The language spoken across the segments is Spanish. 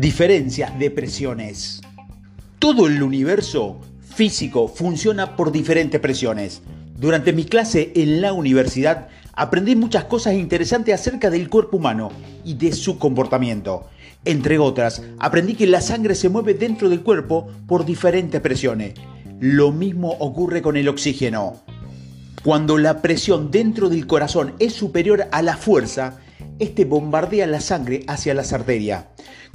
Diferencia de presiones. Todo el universo físico funciona por diferentes presiones. Durante mi clase en la universidad aprendí muchas cosas interesantes acerca del cuerpo humano y de su comportamiento. Entre otras, aprendí que la sangre se mueve dentro del cuerpo por diferentes presiones. Lo mismo ocurre con el oxígeno. Cuando la presión dentro del corazón es superior a la fuerza, este bombardea la sangre hacia las arterias.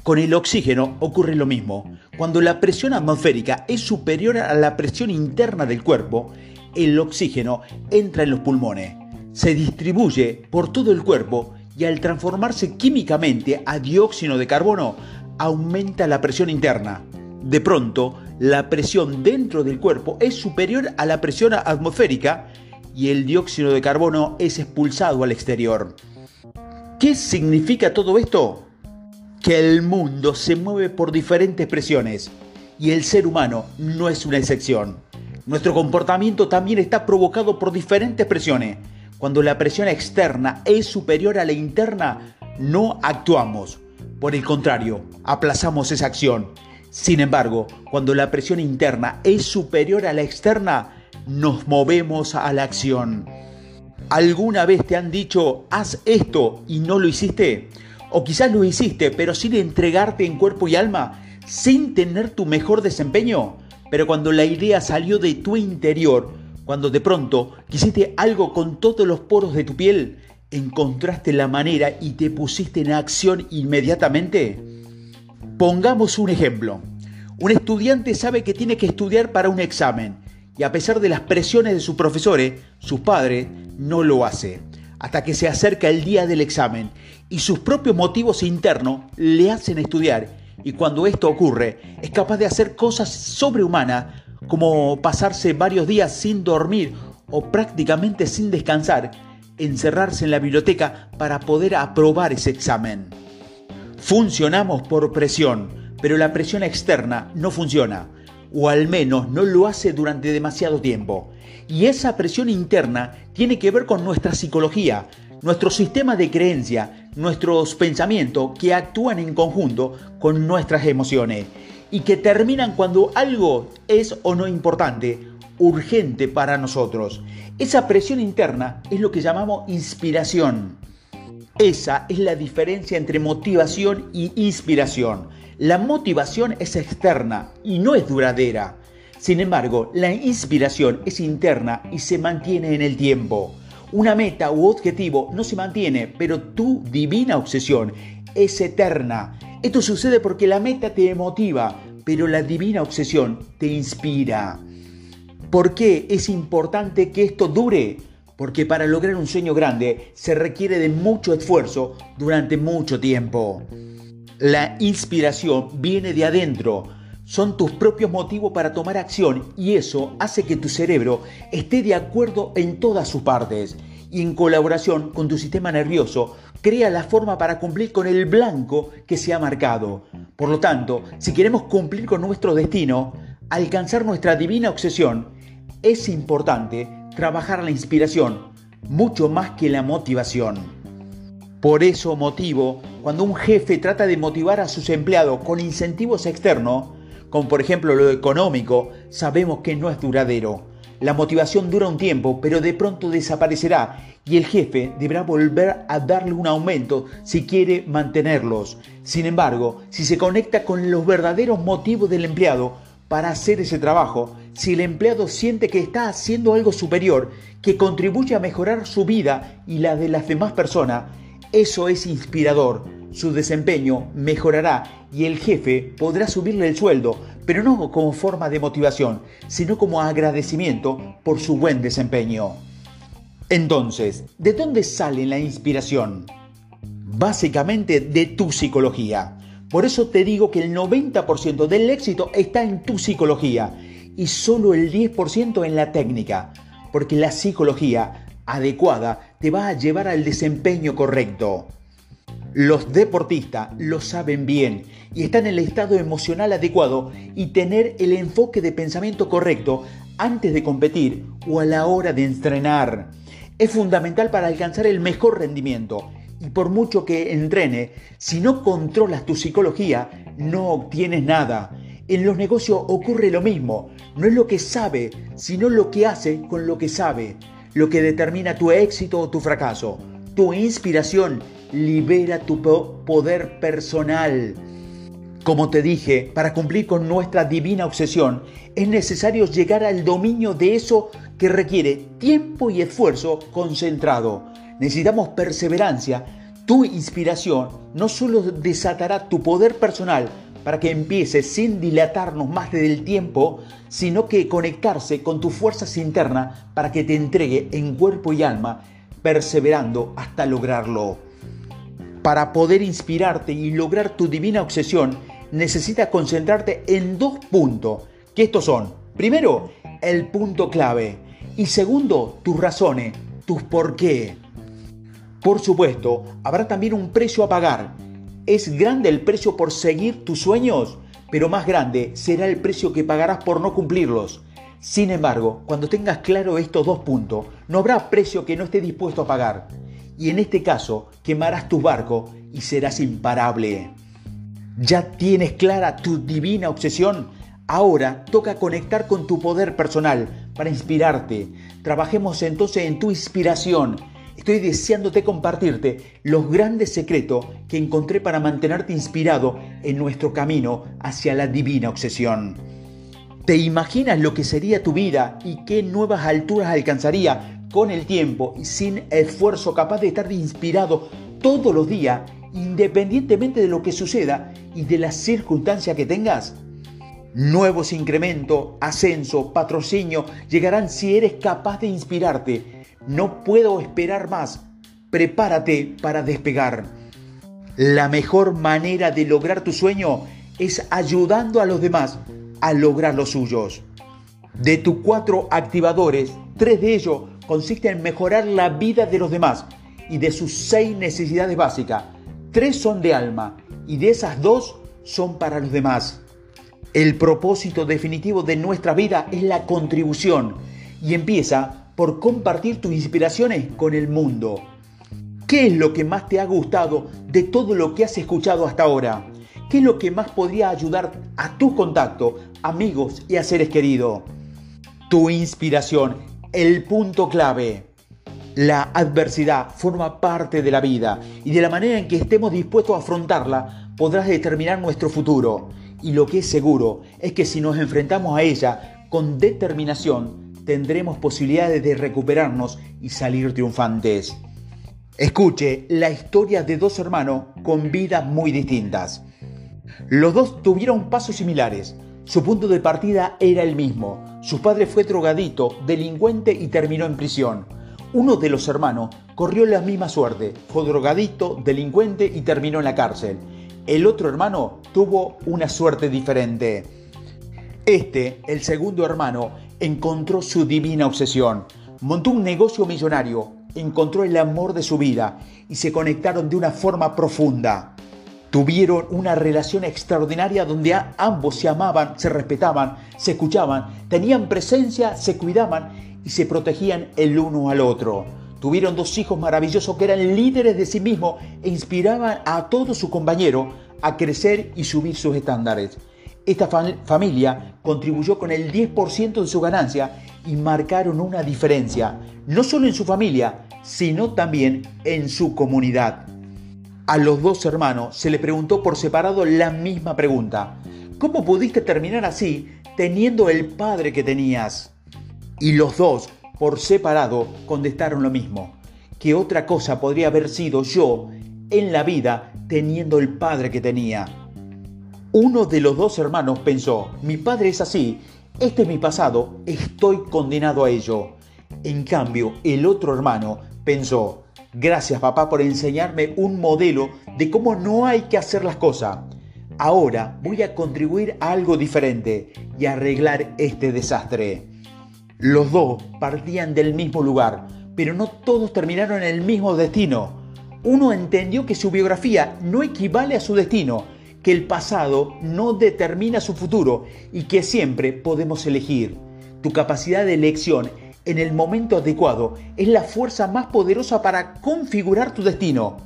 Con el oxígeno ocurre lo mismo. Cuando la presión atmosférica es superior a la presión interna del cuerpo, el oxígeno entra en los pulmones, se distribuye por todo el cuerpo y al transformarse químicamente a dióxido de carbono, aumenta la presión interna. De pronto, la presión dentro del cuerpo es superior a la presión atmosférica y el dióxido de carbono es expulsado al exterior. ¿Qué significa todo esto? Que el mundo se mueve por diferentes presiones y el ser humano no es una excepción. Nuestro comportamiento también está provocado por diferentes presiones. Cuando la presión externa es superior a la interna, no actuamos. Por el contrario, aplazamos esa acción. Sin embargo, cuando la presión interna es superior a la externa, nos movemos a la acción. ¿Alguna vez te han dicho, haz esto y no lo hiciste? O quizás lo hiciste, pero sin entregarte en cuerpo y alma, sin tener tu mejor desempeño. Pero cuando la idea salió de tu interior, cuando de pronto quisiste algo con todos los poros de tu piel, encontraste la manera y te pusiste en acción inmediatamente. Pongamos un ejemplo. Un estudiante sabe que tiene que estudiar para un examen y a pesar de las presiones de sus profesores, sus padres, no lo hace. Hasta que se acerca el día del examen y sus propios motivos internos le hacen estudiar. Y cuando esto ocurre, es capaz de hacer cosas sobrehumanas como pasarse varios días sin dormir o prácticamente sin descansar, encerrarse en la biblioteca para poder aprobar ese examen. Funcionamos por presión, pero la presión externa no funciona o al menos no lo hace durante demasiado tiempo. Y esa presión interna tiene que ver con nuestra psicología, nuestro sistema de creencia, nuestros pensamientos que actúan en conjunto con nuestras emociones y que terminan cuando algo es o no importante, urgente para nosotros. Esa presión interna es lo que llamamos inspiración. Esa es la diferencia entre motivación y inspiración. La motivación es externa y no es duradera. Sin embargo, la inspiración es interna y se mantiene en el tiempo. Una meta u objetivo no se mantiene, pero tu divina obsesión es eterna. Esto sucede porque la meta te motiva, pero la divina obsesión te inspira. ¿Por qué es importante que esto dure? Porque para lograr un sueño grande se requiere de mucho esfuerzo durante mucho tiempo. La inspiración viene de adentro. Son tus propios motivos para tomar acción y eso hace que tu cerebro esté de acuerdo en todas sus partes y en colaboración con tu sistema nervioso crea la forma para cumplir con el blanco que se ha marcado. Por lo tanto, si queremos cumplir con nuestro destino, alcanzar nuestra divina obsesión, es importante trabajar la inspiración mucho más que la motivación. Por eso motivo, cuando un jefe trata de motivar a sus empleados con incentivos externos, como por ejemplo lo económico, sabemos que no es duradero. La motivación dura un tiempo, pero de pronto desaparecerá y el jefe deberá volver a darle un aumento si quiere mantenerlos. Sin embargo, si se conecta con los verdaderos motivos del empleado para hacer ese trabajo, si el empleado siente que está haciendo algo superior, que contribuye a mejorar su vida y la de las demás personas, eso es inspirador. Su desempeño mejorará y el jefe podrá subirle el sueldo, pero no como forma de motivación, sino como agradecimiento por su buen desempeño. Entonces, ¿de dónde sale la inspiración? Básicamente de tu psicología. Por eso te digo que el 90% del éxito está en tu psicología y solo el 10% en la técnica, porque la psicología adecuada te va a llevar al desempeño correcto. Los deportistas lo saben bien y están en el estado emocional adecuado y tener el enfoque de pensamiento correcto antes de competir o a la hora de entrenar. Es fundamental para alcanzar el mejor rendimiento y por mucho que entrene, si no controlas tu psicología, no obtienes nada. En los negocios ocurre lo mismo. No es lo que sabe, sino lo que hace con lo que sabe. Lo que determina tu éxito o tu fracaso. Tu inspiración libera tu poder personal. Como te dije, para cumplir con nuestra divina obsesión, es necesario llegar al dominio de eso que requiere tiempo y esfuerzo concentrado. Necesitamos perseverancia. Tu inspiración no solo desatará tu poder personal para que empieces sin dilatarnos más del tiempo, sino que conectarse con tus fuerzas internas para que te entregue en cuerpo y alma, perseverando hasta lograrlo. Para poder inspirarte y lograr tu divina obsesión, necesitas concentrarte en dos puntos, que estos son, primero, el punto clave y segundo, tus razones, tus por qué. Por supuesto, habrá también un precio a pagar. Es grande el precio por seguir tus sueños, pero más grande será el precio que pagarás por no cumplirlos. Sin embargo, cuando tengas claro estos dos puntos, no habrá precio que no esté dispuesto a pagar. Y en este caso, quemarás tu barco y serás imparable. ¿Ya tienes clara tu divina obsesión? Ahora toca conectar con tu poder personal para inspirarte. Trabajemos entonces en tu inspiración. Estoy deseándote compartirte los grandes secretos que encontré para mantenerte inspirado en nuestro camino hacia la divina obsesión. ¿Te imaginas lo que sería tu vida y qué nuevas alturas alcanzaría con el tiempo y sin esfuerzo capaz de estar inspirado todos los días independientemente de lo que suceda y de la circunstancia que tengas. Nuevos incrementos, ascenso, patrocinio llegarán si eres capaz de inspirarte. No puedo esperar más. Prepárate para despegar. La mejor manera de lograr tu sueño es ayudando a los demás a lograr los suyos. De tus cuatro activadores, tres de ellos consisten en mejorar la vida de los demás y de sus seis necesidades básicas Tres son de alma y de esas dos son para los demás. El propósito definitivo de nuestra vida es la contribución y empieza por compartir tus inspiraciones con el mundo. ¿Qué es lo que más te ha gustado de todo lo que has escuchado hasta ahora? ¿Qué es lo que más podría ayudar a tu contacto, amigos y a seres queridos? Tu inspiración, el punto clave. La adversidad forma parte de la vida y de la manera en que estemos dispuestos a afrontarla podrás determinar nuestro futuro. Y lo que es seguro es que si nos enfrentamos a ella con determinación, tendremos posibilidades de recuperarnos y salir triunfantes. Escuche la historia de dos hermanos con vidas muy distintas. Los dos tuvieron pasos similares. Su punto de partida era el mismo. Su padre fue drogadito, delincuente y terminó en prisión. Uno de los hermanos corrió la misma suerte, fue drogadito, delincuente y terminó en la cárcel. El otro hermano tuvo una suerte diferente. Este, el segundo hermano, encontró su divina obsesión, montó un negocio millonario, encontró el amor de su vida y se conectaron de una forma profunda. Tuvieron una relación extraordinaria donde ambos se amaban, se respetaban, se escuchaban, tenían presencia, se cuidaban y se protegían el uno al otro. Tuvieron dos hijos maravillosos que eran líderes de sí mismos e inspiraban a todo su compañero a crecer y subir sus estándares. Esta familia contribuyó con el 10% de su ganancia y marcaron una diferencia, no solo en su familia, sino también en su comunidad. A los dos hermanos se les preguntó por separado la misma pregunta. ¿Cómo pudiste terminar así teniendo el padre que tenías? Y los dos, por separado, contestaron lo mismo. ¿Qué otra cosa podría haber sido yo en la vida teniendo el padre que tenía? Uno de los dos hermanos pensó, mi padre es así, este es mi pasado, estoy condenado a ello. En cambio, el otro hermano pensó, gracias papá por enseñarme un modelo de cómo no hay que hacer las cosas. Ahora voy a contribuir a algo diferente y arreglar este desastre. Los dos partían del mismo lugar, pero no todos terminaron en el mismo destino. Uno entendió que su biografía no equivale a su destino, que el pasado no determina su futuro y que siempre podemos elegir. Tu capacidad de elección en el momento adecuado es la fuerza más poderosa para configurar tu destino.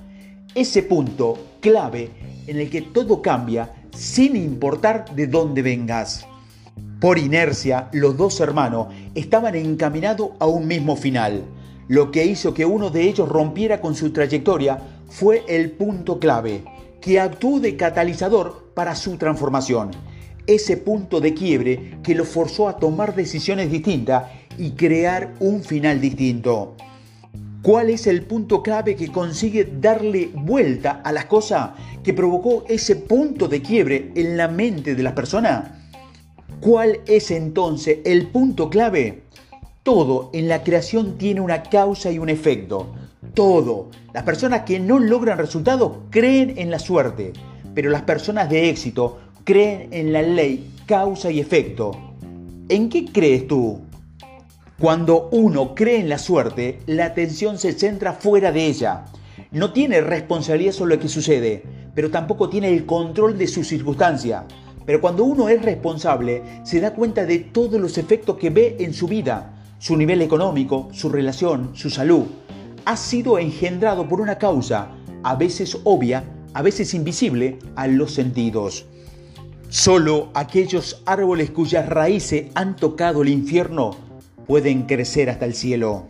Ese punto clave en el que todo cambia sin importar de dónde vengas. Por inercia, los dos hermanos estaban encaminados a un mismo final. Lo que hizo que uno de ellos rompiera con su trayectoria fue el punto clave, que actuó de catalizador para su transformación. Ese punto de quiebre que lo forzó a tomar decisiones distintas y crear un final distinto. ¿Cuál es el punto clave que consigue darle vuelta a las cosas que provocó ese punto de quiebre en la mente de las personas? ¿Cuál es entonces el punto clave? Todo en la creación tiene una causa y un efecto. Todo. Las personas que no logran resultados creen en la suerte, pero las personas de éxito creen en la ley causa y efecto. ¿En qué crees tú? Cuando uno cree en la suerte, la atención se centra fuera de ella. No tiene responsabilidad sobre lo que sucede, pero tampoco tiene el control de su circunstancia. Pero cuando uno es responsable, se da cuenta de todos los efectos que ve en su vida, su nivel económico, su relación, su salud. Ha sido engendrado por una causa, a veces obvia, a veces invisible, a los sentidos. Solo aquellos árboles cuyas raíces han tocado el infierno pueden crecer hasta el cielo.